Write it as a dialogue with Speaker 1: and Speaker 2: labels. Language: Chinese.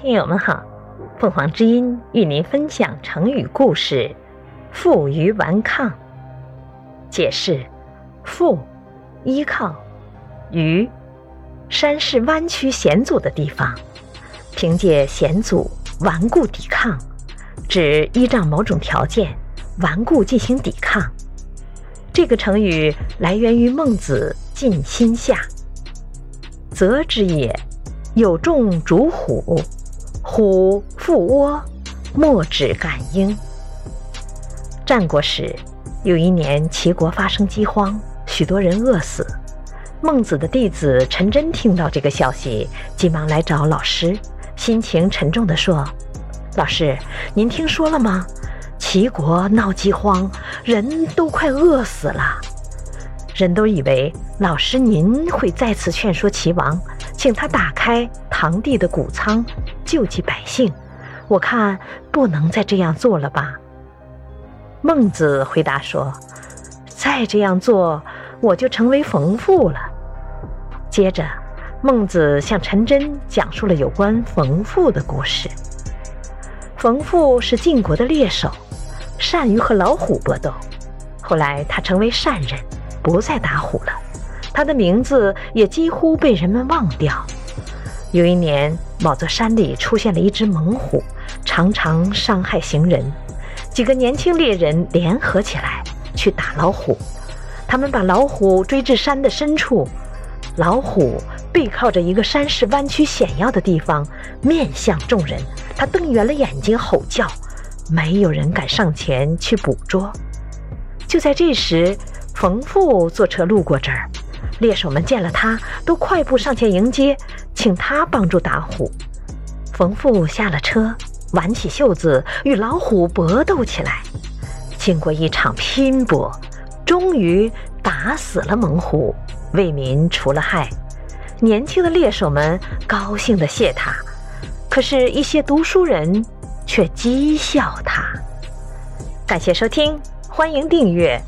Speaker 1: 听友们好，凤凰之音与您分享成语故事“负隅顽抗”。解释：负，依靠；隅，山势弯曲险阻的地方。凭借险阻顽固抵抗，指依仗某种条件顽固进行抵抗。这个成语来源于孟子《尽心下》：“泽之也，有众逐虎。”虎负窝，莫止感应。战国时，有一年齐国发生饥荒，许多人饿死。孟子的弟子陈真听到这个消息，急忙来找老师，心情沉重地说：“老师，您听说了吗？齐国闹饥荒，人都快饿死了。人都以为老师您会再次劝说齐王，请他打开堂弟的谷仓。”救济百姓，我看不能再这样做了吧。孟子回答说：“再这样做，我就成为冯父了。”接着，孟子向陈真讲述了有关冯父的故事。冯父是晋国的猎手，善于和老虎搏斗。后来他成为善人，不再打虎了，他的名字也几乎被人们忘掉。有一年，某座山里出现了一只猛虎，常常伤害行人。几个年轻猎人联合起来去打老虎。他们把老虎追至山的深处，老虎背靠着一个山势弯曲险要的地方，面向众人。他瞪圆了眼睛吼叫，没有人敢上前去捕捉。就在这时，冯父坐车路过这儿。猎手们见了他，都快步上前迎接，请他帮助打虎。冯父下了车，挽起袖子与老虎搏斗起来。经过一场拼搏，终于打死了猛虎，为民除了害。年轻的猎手们高兴地谢他，可是，一些读书人却讥笑他。感谢收听，欢迎订阅。